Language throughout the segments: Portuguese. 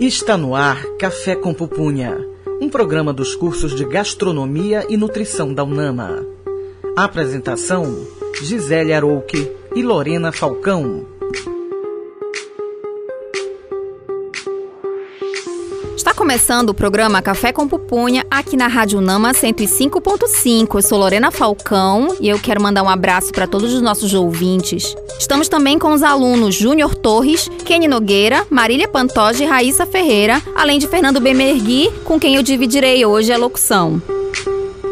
Está no ar Café com Pupunha, um programa dos cursos de Gastronomia e Nutrição da UNAMA. A apresentação: Gisele Arouque e Lorena Falcão. Está começando o programa Café com Pupunha aqui na Rádio Nama 105.5. Eu sou Lorena Falcão e eu quero mandar um abraço para todos os nossos ouvintes. Estamos também com os alunos Júnior Torres, Kenny Nogueira, Marília Pantoja e Raíssa Ferreira, além de Fernando Bemergui, com quem eu dividirei hoje a locução.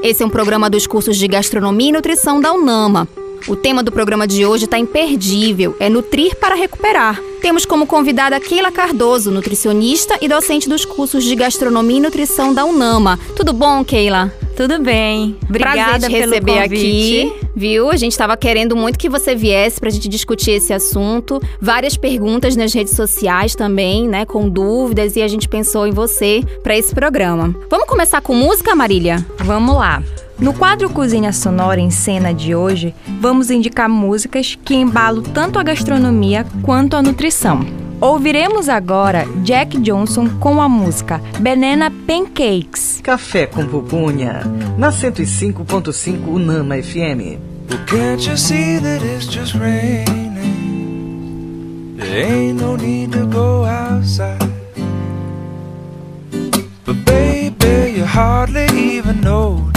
Esse é um programa dos cursos de Gastronomia e Nutrição da UNAMA. O tema do programa de hoje está imperdível, é Nutrir para Recuperar. Temos como convidada Keila Cardoso, nutricionista e docente dos cursos de Gastronomia e Nutrição da UNAMA. Tudo bom, Keila? Tudo bem. Obrigada Prazer te receber aqui, viu? A gente estava querendo muito que você viesse para a gente discutir esse assunto. Várias perguntas nas redes sociais também, né, com dúvidas e a gente pensou em você para esse programa. Vamos começar com música, Marília? Vamos lá. No quadro Cozinha Sonora em Cena de hoje, vamos indicar músicas que embalam tanto a gastronomia quanto a nutrição. Ouviremos agora Jack Johnson com a música Banana Pancakes. Café com Pupunha, na 105.5 Unama FM. Well, can't you see that it's just raining? There ain't no need to go outside. But baby, you hardly even notice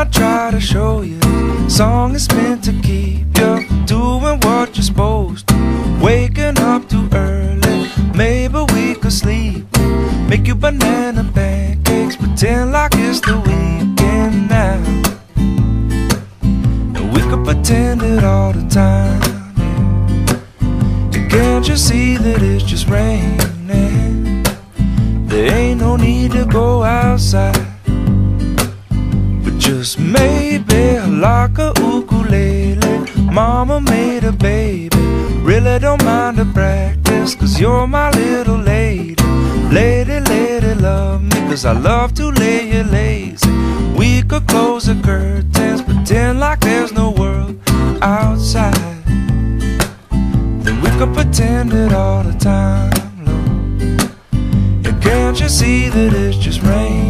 I try to show you. Song is meant to keep you doing what you're supposed to. Waking up too early, maybe we could sleep. Make you banana pancakes, pretend like it's the weekend now. We could pretend it all the time. Can't you see that it's just raining? Don't mind the practice, cause you're my little lady. Lady, lady, love me, cause I love to lay you lazy. We could close the curtains, pretend like there's no world outside. Then we could pretend it all the time, Lord. And can't you see that it's just raining?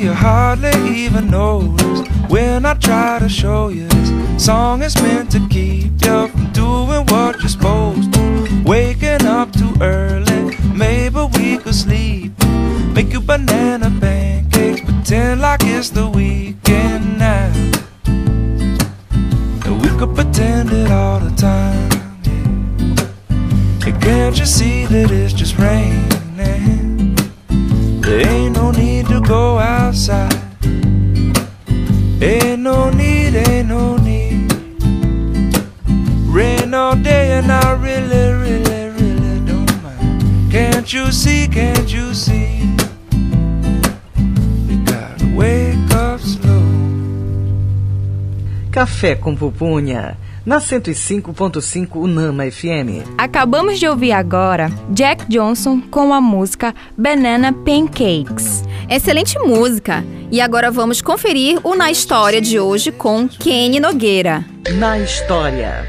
you hardly even notice when I try to show you this song is meant to keep you from doing what you're supposed to. Waking up too early, maybe we could sleep. Make you banana pancakes, pretend like it's the weekend now. And we could pretend it all the time. Yeah. And can't you see that it's just raining? Ain't no need, ain't no need. Rain all day and I really, really, really don't mind. Can't you see, can't you see? You gotta wake up slow. Café com pupunha. Na 105.5 Unama FM. Acabamos de ouvir agora Jack Johnson com a música Banana Pancakes. Excelente música! E agora vamos conferir o Na História de hoje com Kenny Nogueira. Na História.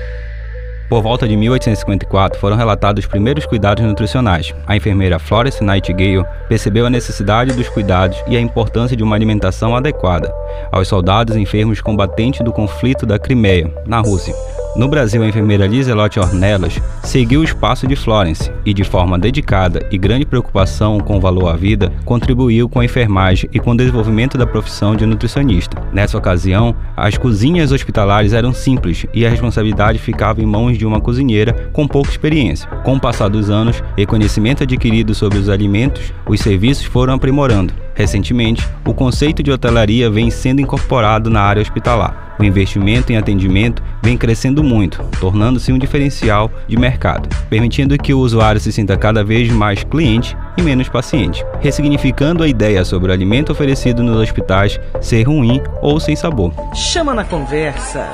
Por volta de 1854, foram relatados os primeiros cuidados nutricionais. A enfermeira Florence Nightingale percebeu a necessidade dos cuidados e a importância de uma alimentação adequada aos soldados enfermos combatentes do conflito da Crimeia, na Rússia. No Brasil, a enfermeira Liselotte Ornelas seguiu o espaço de Florence e, de forma dedicada e grande preocupação com o valor à vida, contribuiu com a enfermagem e com o desenvolvimento da profissão de nutricionista. Nessa ocasião, as cozinhas hospitalares eram simples e a responsabilidade ficava em mãos de uma cozinheira com pouca experiência. Com o passar dos anos e conhecimento adquirido sobre os alimentos, os serviços foram aprimorando. Recentemente, o conceito de hotelaria vem sendo incorporado na área hospitalar. O investimento em atendimento vem crescendo muito, tornando-se um diferencial de mercado, permitindo que o usuário se sinta cada vez mais cliente e menos paciente, ressignificando a ideia sobre o alimento oferecido nos hospitais ser ruim ou sem sabor. Chama na conversa.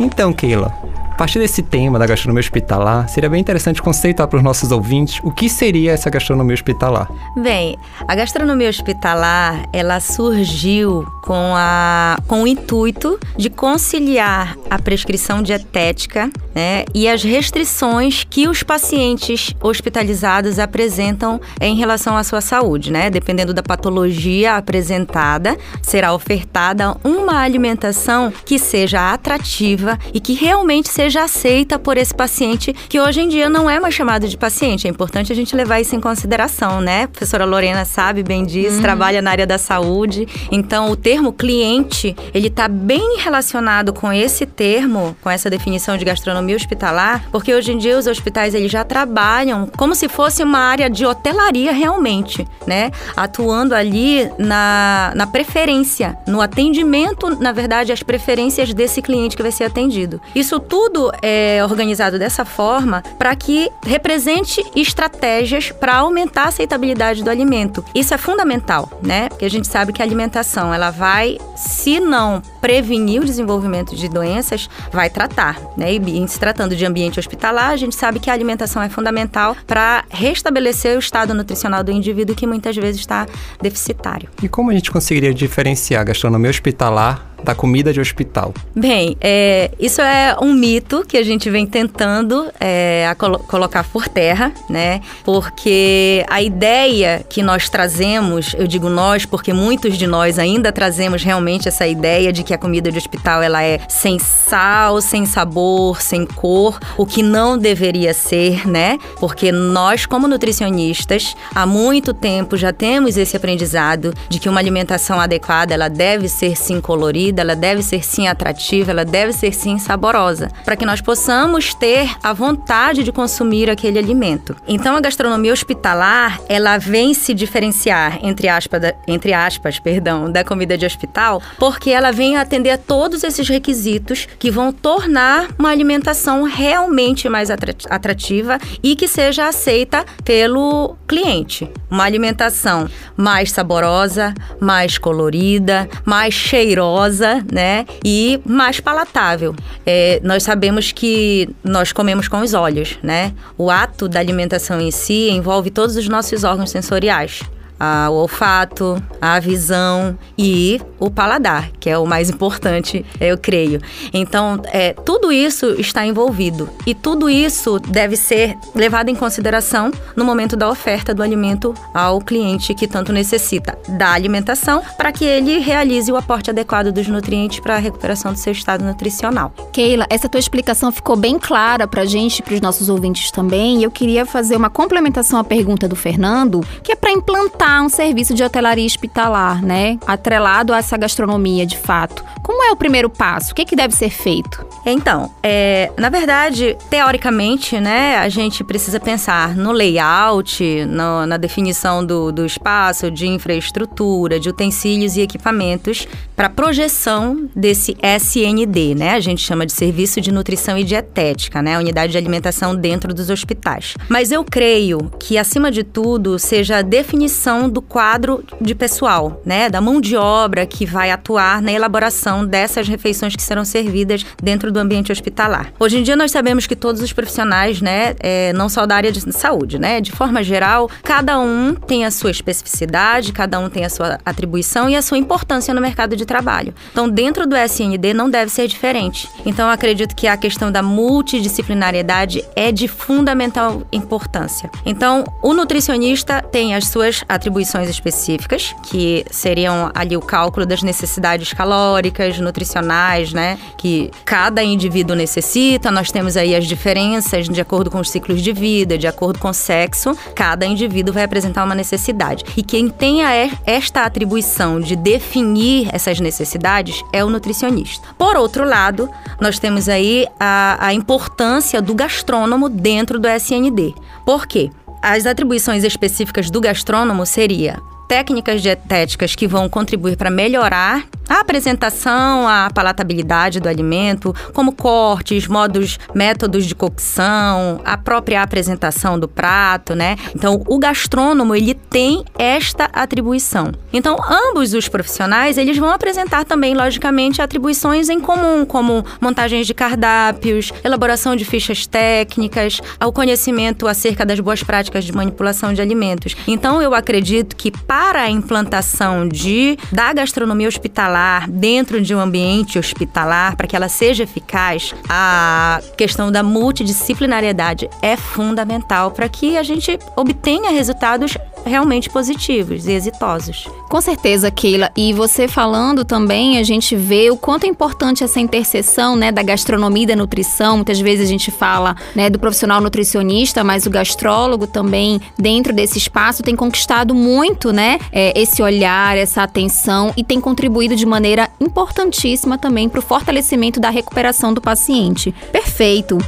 Então, Keila, partir desse tema da gastronomia hospitalar, seria bem interessante conceituar para os nossos ouvintes o que seria essa gastronomia hospitalar. Bem, a gastronomia hospitalar, ela surgiu com, a, com o intuito de conciliar a prescrição dietética né, e as restrições que os pacientes hospitalizados apresentam em relação à sua saúde, né? Dependendo da patologia apresentada, será ofertada uma alimentação que seja atrativa e que realmente seja seja aceita por esse paciente, que hoje em dia não é mais chamado de paciente. É importante a gente levar isso em consideração, né? A professora Lorena sabe bem disso, uhum. trabalha na área da saúde. Então, o termo cliente, ele está bem relacionado com esse termo, com essa definição de gastronomia hospitalar, porque hoje em dia os hospitais eles já trabalham como se fosse uma área de hotelaria realmente, né? Atuando ali na, na preferência, no atendimento, na verdade, as preferências desse cliente que vai ser atendido. Isso tudo tudo é organizado dessa forma para que represente estratégias para aumentar a aceitabilidade do alimento. Isso é fundamental, né? Porque a gente sabe que a alimentação, ela vai, se não prevenir o desenvolvimento de doenças, vai tratar, né? E se tratando de ambiente hospitalar, a gente sabe que a alimentação é fundamental para restabelecer o estado nutricional do indivíduo que muitas vezes está deficitário. E como a gente conseguiria diferenciar a gastronomia hospitalar da comida de hospital? Bem, é, isso é um mito que a gente vem tentando é, colo colocar por terra, né? Porque a ideia que nós trazemos, eu digo nós porque muitos de nós ainda trazemos realmente essa ideia de que a comida de hospital ela é sem sal, sem sabor, sem cor, o que não deveria ser, né? Porque nós, como nutricionistas, há muito tempo já temos esse aprendizado de que uma alimentação adequada ela deve ser sim colorida ela deve ser sim atrativa, ela deve ser sim saborosa, para que nós possamos ter a vontade de consumir aquele alimento. Então a gastronomia hospitalar, ela vem se diferenciar entre aspas, entre aspas, perdão, da comida de hospital, porque ela vem atender a todos esses requisitos que vão tornar uma alimentação realmente mais atrativa e que seja aceita pelo cliente. Uma alimentação mais saborosa, mais colorida, mais cheirosa né? E mais palatável. É, nós sabemos que nós comemos com os olhos, né? O ato da alimentação em si envolve todos os nossos órgãos sensoriais a, o olfato, a visão e o paladar, que é o mais importante, eu creio. Então, é, tudo isso está envolvido e tudo isso deve ser levado em consideração no momento da oferta do alimento ao cliente que tanto necessita da alimentação para que ele realize o aporte adequado dos nutrientes para a recuperação do seu estado nutricional. Keila, essa tua explicação ficou bem clara para a gente, para os nossos ouvintes também. E eu queria fazer uma complementação à pergunta do Fernando, que é para implantar um serviço de hotelaria hospitalar, né? Atrelado a essa gastronomia de fato. Como é o primeiro passo? O que, é que deve ser feito? Então, é, na verdade, teoricamente, né, a gente precisa pensar no layout, no, na definição do, do espaço, de infraestrutura, de utensílios e equipamentos para projeção desse SND, né? A gente chama de Serviço de Nutrição e Dietética, né? Unidade de alimentação dentro dos hospitais. Mas eu creio que, acima de tudo, seja a definição do quadro de pessoal, né, da mão de obra que vai atuar na elaboração dessas refeições que serão servidas dentro do ambiente hospitalar. Hoje em dia nós sabemos que todos os profissionais, né, é, não só da área de saúde, né, de forma geral, cada um tem a sua especificidade, cada um tem a sua atribuição e a sua importância no mercado de trabalho. Então, dentro do SND não deve ser diferente. Então, eu acredito que a questão da multidisciplinariedade é de fundamental importância. Então, o nutricionista tem as suas atribuições específicas, que seriam ali o cálculo das necessidades calóricas, nutricionais, né, que cada indivíduo necessita. Nós temos aí as diferenças de acordo com os ciclos de vida, de acordo com o sexo. Cada indivíduo vai apresentar uma necessidade. E quem tem esta atribuição de definir essas necessidades é o nutricionista. Por outro lado, nós temos aí a, a importância do gastrônomo dentro do SND. Por quê? As atribuições específicas do gastrônomo seria técnicas dietéticas que vão contribuir para melhorar a apresentação, a palatabilidade do alimento, como cortes, modos, métodos de cocção, a própria apresentação do prato, né? Então, o gastrônomo, ele tem esta atribuição. Então, ambos os profissionais, eles vão apresentar também, logicamente, atribuições em comum, como montagens de cardápios, elaboração de fichas técnicas, o conhecimento acerca das boas práticas de manipulação de alimentos. Então, eu acredito que para a implantação de da gastronomia hospitalar dentro de um ambiente hospitalar, para que ela seja eficaz, a questão da multidisciplinariedade é fundamental para que a gente obtenha resultados realmente positivos e exitosos. Com certeza, Keila. E você falando também, a gente vê o quanto é importante essa interseção, né, da gastronomia e da nutrição. Muitas vezes a gente fala, né, do profissional nutricionista, mas o gastrólogo também, dentro desse espaço, tem conquistado muito, né, é, esse olhar, essa atenção e tem contribuído de maneira importantíssima também para o fortalecimento da recuperação do paciente. Perfeito.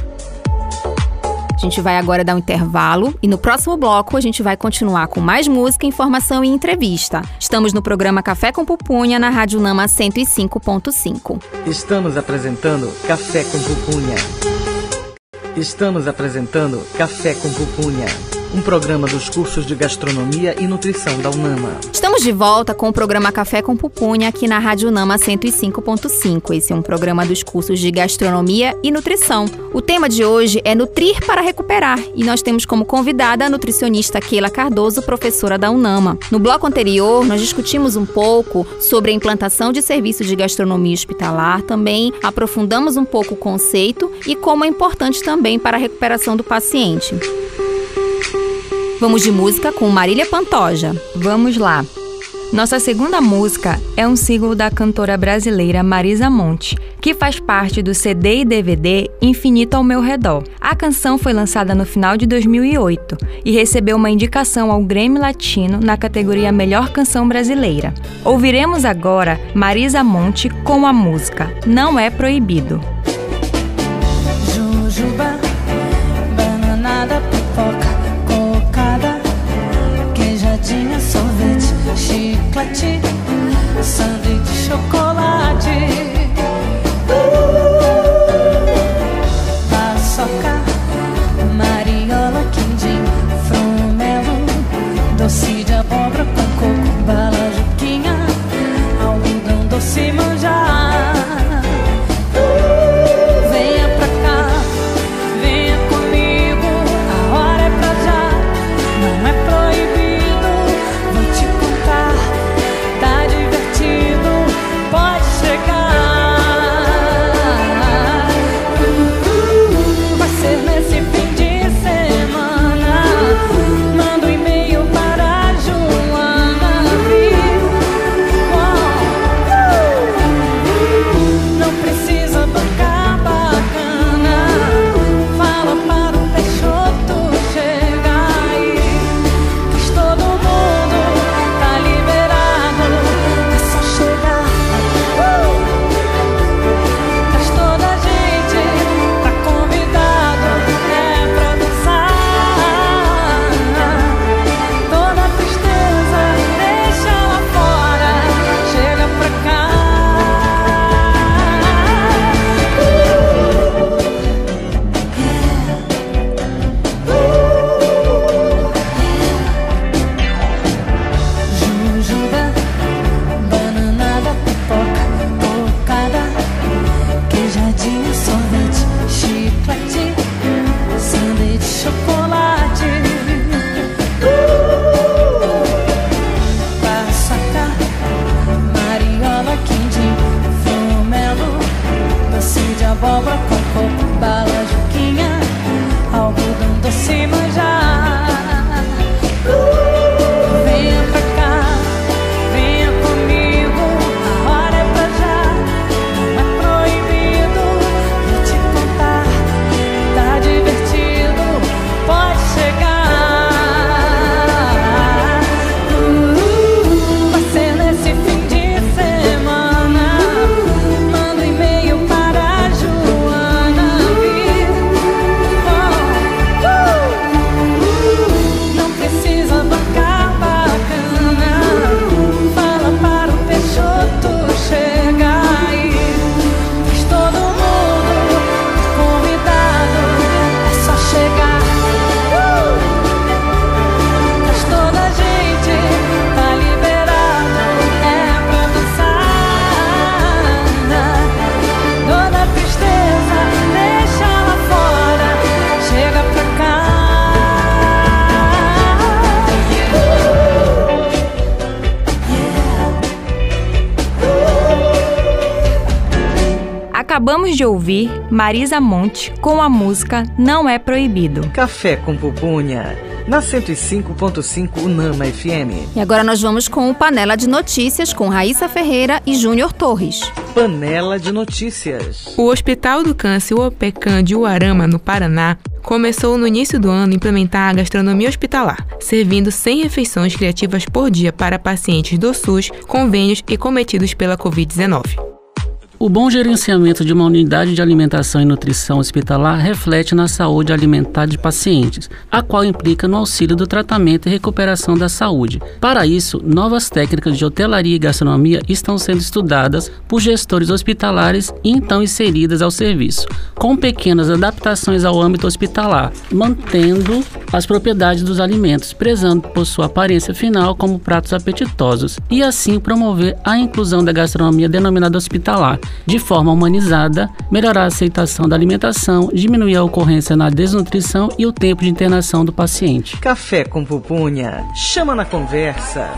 A gente vai agora dar um intervalo e no próximo bloco a gente vai continuar com mais música, informação e entrevista. Estamos no programa Café com Pupunha na Rádio Nama 105.5. Estamos apresentando Café com Pupunha. Estamos apresentando Café com Pupunha um programa dos cursos de gastronomia e nutrição da UNAMA. Estamos de volta com o programa Café com Pupunha aqui na Rádio UNAMA 105.5. Esse é um programa dos cursos de gastronomia e nutrição. O tema de hoje é Nutrir para Recuperar e nós temos como convidada a nutricionista Keila Cardoso, professora da UNAMA. No bloco anterior, nós discutimos um pouco sobre a implantação de serviços de gastronomia hospitalar, também aprofundamos um pouco o conceito e como é importante também para a recuperação do paciente. Vamos de música com Marília Pantoja. Vamos lá. Nossa segunda música é um single da cantora brasileira Marisa Monte, que faz parte do CD e DVD Infinito ao Meu Redor. A canção foi lançada no final de 2008 e recebeu uma indicação ao Grammy Latino na categoria Melhor Canção Brasileira. Ouviremos agora Marisa Monte com a música Não É Proibido. Jujuba, sanduíche de chocolate. Acabamos de ouvir Marisa Monte com a música Não é Proibido. Café com Pupunha, na 105.5 Unama FM. E agora nós vamos com o Panela de Notícias com Raíssa Ferreira e Júnior Torres. Panela de Notícias. O Hospital do Câncer Uopecan de Uarama, no Paraná, começou no início do ano a implementar a gastronomia hospitalar, servindo 100 refeições criativas por dia para pacientes do SUS, convênios e cometidos pela Covid-19. O bom gerenciamento de uma unidade de alimentação e nutrição hospitalar reflete na saúde alimentar de pacientes, a qual implica no auxílio do tratamento e recuperação da saúde. Para isso, novas técnicas de hotelaria e gastronomia estão sendo estudadas por gestores hospitalares e então inseridas ao serviço, com pequenas adaptações ao âmbito hospitalar, mantendo as propriedades dos alimentos, prezando por sua aparência final como pratos apetitosos, e assim promover a inclusão da gastronomia denominada hospitalar de forma humanizada, melhorar a aceitação da alimentação, diminuir a ocorrência na desnutrição e o tempo de internação do paciente. Café com pupunha. Chama na conversa.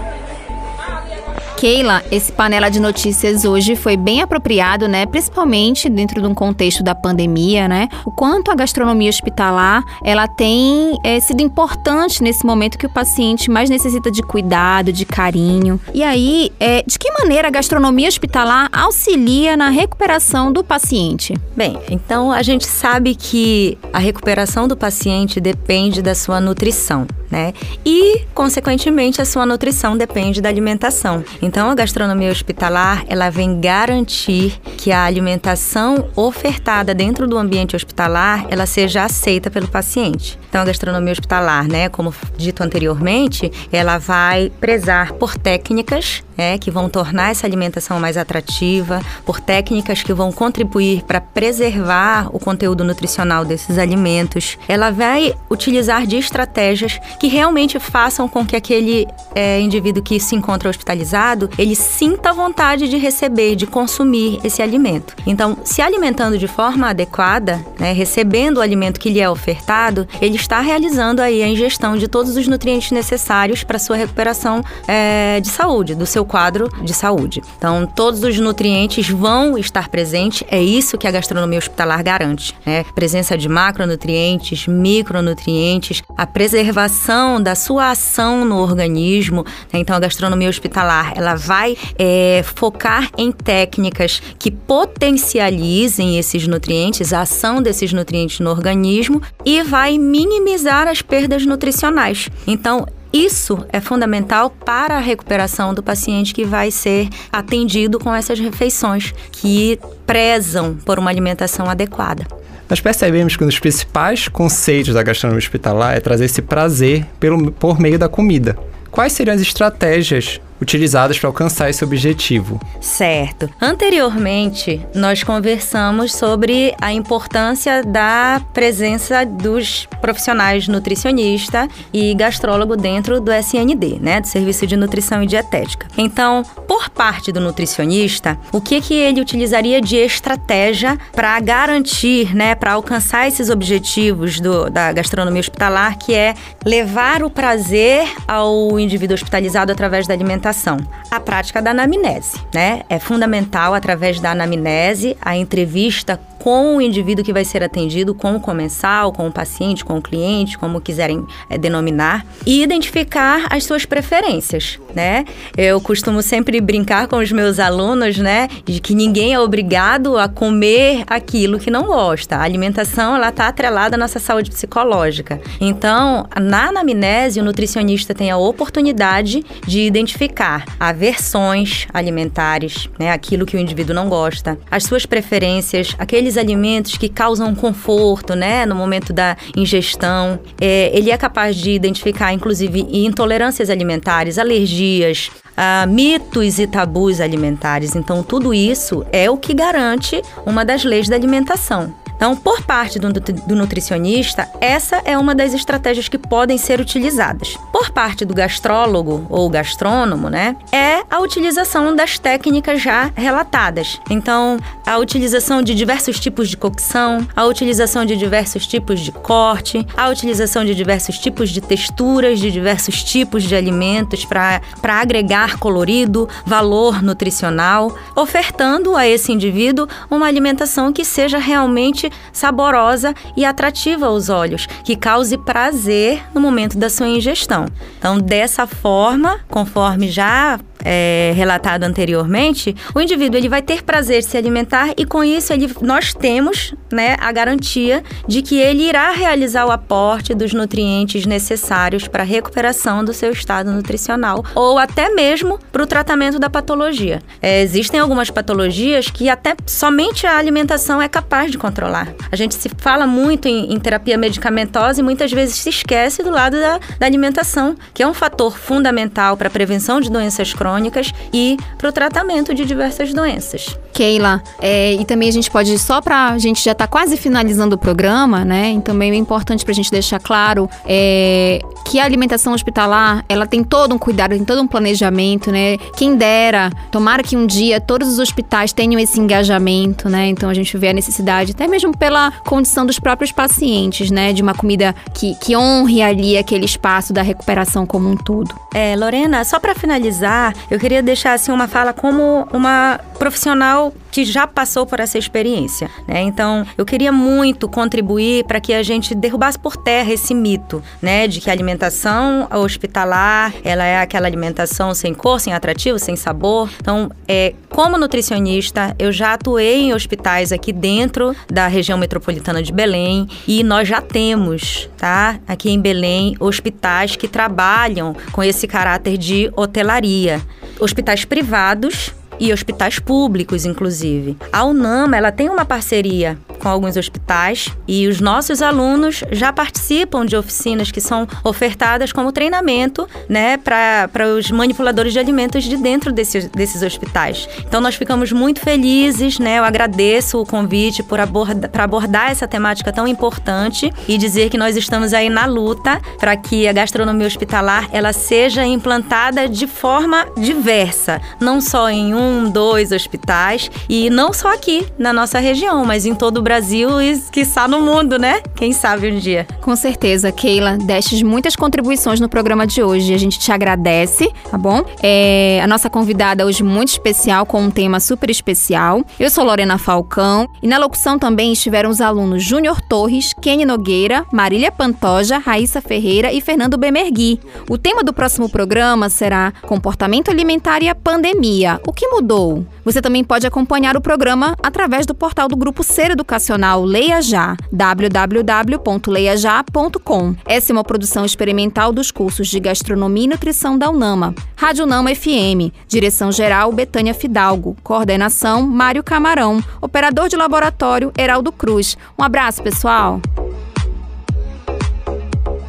Keila, esse panela de notícias hoje foi bem apropriado, né? Principalmente dentro de um contexto da pandemia, né? O quanto a gastronomia hospitalar ela tem é, sido importante nesse momento que o paciente mais necessita de cuidado, de carinho. E aí, é, de que maneira a gastronomia hospitalar auxilia na recuperação do paciente? Bem, então a gente sabe que a recuperação do paciente depende da sua nutrição, né? E, consequentemente, a sua nutrição depende da alimentação. Então, a gastronomia hospitalar, ela vem garantir que a alimentação ofertada dentro do ambiente hospitalar, ela seja aceita pelo paciente. Então, a gastronomia hospitalar, né, como dito anteriormente, ela vai prezar por técnicas né, que vão tornar essa alimentação mais atrativa, por técnicas que vão contribuir para preservar o conteúdo nutricional desses alimentos. Ela vai utilizar de estratégias que realmente façam com que aquele é, indivíduo que se encontra hospitalizado ele sinta vontade de receber, de consumir esse alimento. Então, se alimentando de forma adequada, né, recebendo o alimento que lhe é ofertado, ele está realizando aí a ingestão de todos os nutrientes necessários para sua recuperação é, de saúde, do seu quadro de saúde. Então, todos os nutrientes vão estar presentes, é isso que a gastronomia hospitalar garante, né? Presença de macronutrientes, micronutrientes, a preservação da sua ação no organismo. Né? Então, a gastronomia hospitalar, ela vai é, focar em técnicas que potencializem esses nutrientes, a ação desses nutrientes no organismo e vai minimizar as perdas nutricionais. Então, isso é fundamental para a recuperação do paciente que vai ser atendido com essas refeições que prezam por uma alimentação adequada. Nós percebemos que um dos principais conceitos da gastronomia hospitalar é trazer esse prazer pelo, por meio da comida. Quais seriam as estratégias utilizadas para alcançar esse objetivo. Certo. Anteriormente, nós conversamos sobre a importância da presença dos profissionais nutricionista e gastrólogo dentro do SND, né, do Serviço de Nutrição e Dietética. Então, por parte do nutricionista, o que que ele utilizaria de estratégia para garantir, né, para alcançar esses objetivos do, da gastronomia hospitalar, que é levar o prazer ao indivíduo hospitalizado através da alimentação alimentação. A prática da anamnese, né? É fundamental através da anamnese, a entrevista com o indivíduo que vai ser atendido, com o comensal, com o paciente, com o cliente, como quiserem é, denominar, e identificar as suas preferências, né? Eu costumo sempre brincar com os meus alunos, né, de que ninguém é obrigado a comer aquilo que não gosta. A alimentação, ela está atrelada à nossa saúde psicológica. Então, na anamnese, o nutricionista tem a oportunidade de identificar aversões alimentares, né, aquilo que o indivíduo não gosta, as suas preferências, aqueles aqueles alimentos que causam conforto, né, no momento da ingestão. É, ele é capaz de identificar, inclusive, intolerâncias alimentares, alergias, ah, mitos e tabus alimentares. Então, tudo isso é o que garante uma das leis da alimentação. Então, por parte do, do, nutricionista, essa é uma das estratégias que podem ser utilizadas. Por parte do gastrólogo ou gastrônomo, né, é a utilização das técnicas já relatadas. Então, a utilização de diversos tipos de cocção, a utilização de diversos tipos de corte, a utilização de diversos tipos de texturas, de diversos tipos de alimentos para agregar colorido, valor nutricional, ofertando a esse indivíduo uma alimentação que seja realmente saborosa e atrativa aos olhos, que cause prazer no momento da sua ingestão. Então, dessa forma, conforme já é, relatado anteriormente, o indivíduo ele vai ter prazer de se alimentar e com isso ele, nós temos né, a garantia de que ele irá realizar o aporte dos nutrientes necessários para a recuperação do seu estado nutricional ou até mesmo para o tratamento da patologia. É, existem algumas patologias que até somente a alimentação é capaz de controlar. A gente se fala muito em, em terapia medicamentosa e muitas vezes se esquece do lado da, da alimentação, que é um fator fundamental para a prevenção de doenças crônicas crônicas e para o tratamento de diversas doenças. Keila, é, e também a gente pode, só para a gente já está quase finalizando o programa, né? E também é importante para a gente deixar claro é, que a alimentação hospitalar, ela tem todo um cuidado, tem todo um planejamento, né? Quem dera, tomara que um dia todos os hospitais tenham esse engajamento, né? Então a gente vê a necessidade, até mesmo pela condição dos próprios pacientes, né? De uma comida que, que honre ali aquele espaço da recuperação como um todo. É, Lorena, só para finalizar, eu queria deixar assim uma fala como uma profissional que já passou por essa experiência, né? Então, eu queria muito contribuir para que a gente derrubasse por terra esse mito, né, de que a alimentação hospitalar, ela é aquela alimentação sem cor, sem atrativo, sem sabor. Então, é, como nutricionista, eu já atuei em hospitais aqui dentro da região metropolitana de Belém e nós já temos, tá? Aqui em Belém, hospitais que trabalham com esse caráter de hotelaria. Hospitais privados e hospitais públicos, inclusive. A UNAMA ela tem uma parceria com alguns hospitais e os nossos alunos já participam de oficinas que são ofertadas como treinamento, né, para os manipuladores de alimentos de dentro desses, desses hospitais. Então nós ficamos muito felizes, né? Eu agradeço o convite por abordar, para abordar essa temática tão importante e dizer que nós estamos aí na luta para que a gastronomia hospitalar ela seja implantada de forma diversa, não só em um, dois hospitais e não só aqui na nossa região, mas em todo o Brasil e quiçá no mundo, né? Quem sabe um dia. Com certeza, Keila, destes muitas contribuições no programa de hoje. A gente te agradece, tá bom? É, a nossa convidada hoje muito especial, com um tema super especial. Eu sou Lorena Falcão e na locução também estiveram os alunos Júnior Torres, Kenny Nogueira, Marília Pantoja, Raíssa Ferreira e Fernando Bemergui. O tema do próximo programa será Comportamento Alimentar e a Pandemia. O que mudou? Você também pode acompanhar o programa através do portal do Grupo Ser Educacional Leia Já, www.leiajá.com. Essa é uma produção experimental dos cursos de Gastronomia e Nutrição da UNAMA. Rádio UNAMA FM, direção-geral Betânia Fidalgo, coordenação Mário Camarão, operador de laboratório Heraldo Cruz. Um abraço, pessoal!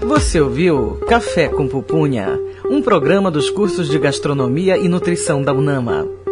Você ouviu Café com Pupunha, um programa dos cursos de Gastronomia e Nutrição da UNAMA.